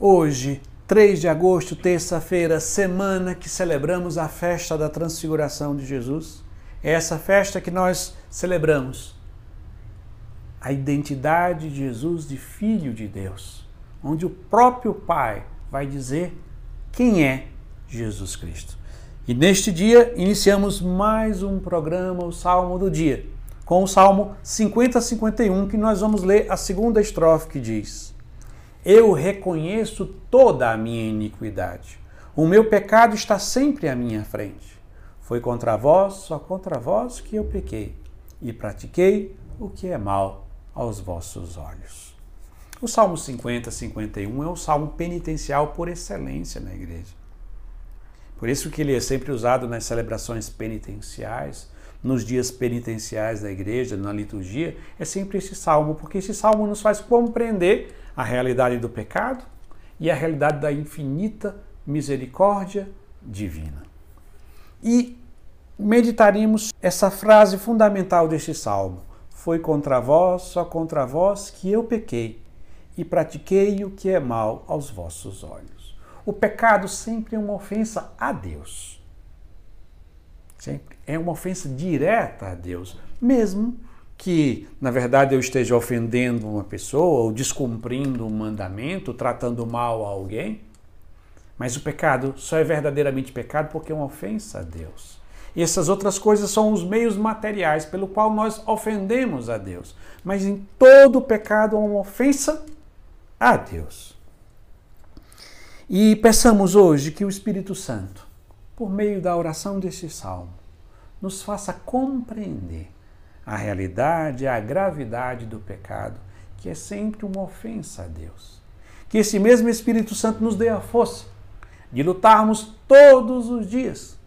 Hoje, 3 de agosto, terça-feira, semana que celebramos a festa da transfiguração de Jesus. É essa festa que nós celebramos a identidade de Jesus de Filho de Deus, onde o próprio Pai vai dizer quem é Jesus Cristo. E neste dia iniciamos mais um programa, o Salmo do Dia, com o Salmo 50-51, que nós vamos ler a segunda estrofe que diz eu reconheço toda a minha iniquidade. O meu pecado está sempre à minha frente. Foi contra vós, só contra vós que eu pequei, e pratiquei o que é mal aos vossos olhos. O Salmo 50, 51 é o salmo penitencial por excelência na igreja. Por isso que ele é sempre usado nas celebrações penitenciais, nos dias penitenciais da igreja, na liturgia, é sempre esse salmo, porque esse salmo nos faz compreender a realidade do pecado e a realidade da infinita misericórdia divina. E meditaremos essa frase fundamental deste salmo: Foi contra vós, só contra vós que eu pequei e pratiquei o que é mal aos vossos olhos. O pecado sempre é uma ofensa a Deus. Sempre é uma ofensa direta a Deus, mesmo que, na verdade, eu esteja ofendendo uma pessoa ou descumprindo um mandamento, tratando mal a alguém. Mas o pecado só é verdadeiramente pecado porque é uma ofensa a Deus. E essas outras coisas são os meios materiais pelo qual nós ofendemos a Deus. Mas em todo pecado há uma ofensa a Deus. E peçamos hoje que o Espírito Santo, por meio da oração desse salmo, nos faça compreender a realidade, a gravidade do pecado, que é sempre uma ofensa a Deus. Que esse mesmo Espírito Santo nos dê a força de lutarmos todos os dias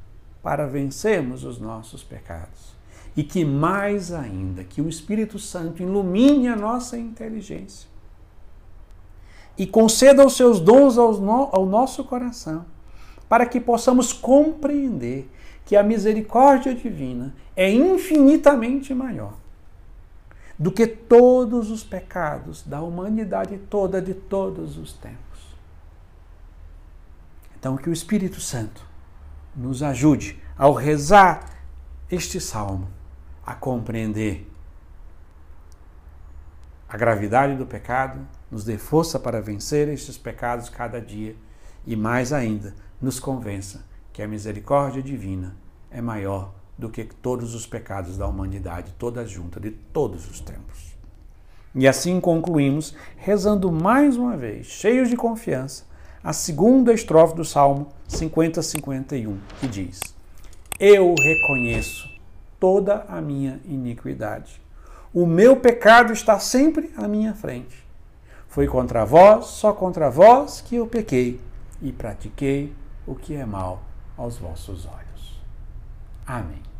para vencermos os nossos pecados. E que mais ainda, que o Espírito Santo ilumine a nossa inteligência e conceda os seus dons ao nosso coração, para que possamos compreender que a misericórdia divina é infinitamente maior do que todos os pecados da humanidade toda de todos os tempos. Então, que o Espírito Santo nos ajude ao rezar este salmo a compreender a gravidade do pecado, nos dê força para vencer estes pecados cada dia e, mais ainda, nos convença que a misericórdia divina é maior do que todos os pecados da humanidade, toda junta, de todos os tempos. E assim concluímos, rezando mais uma vez, cheios de confiança, a segunda estrofe do Salmo 50-51, que diz: Eu reconheço toda a minha iniquidade. O meu pecado está sempre à minha frente. Foi contra vós, só contra vós que eu pequei e pratiquei o que é mal aos vossos olhos. Amém.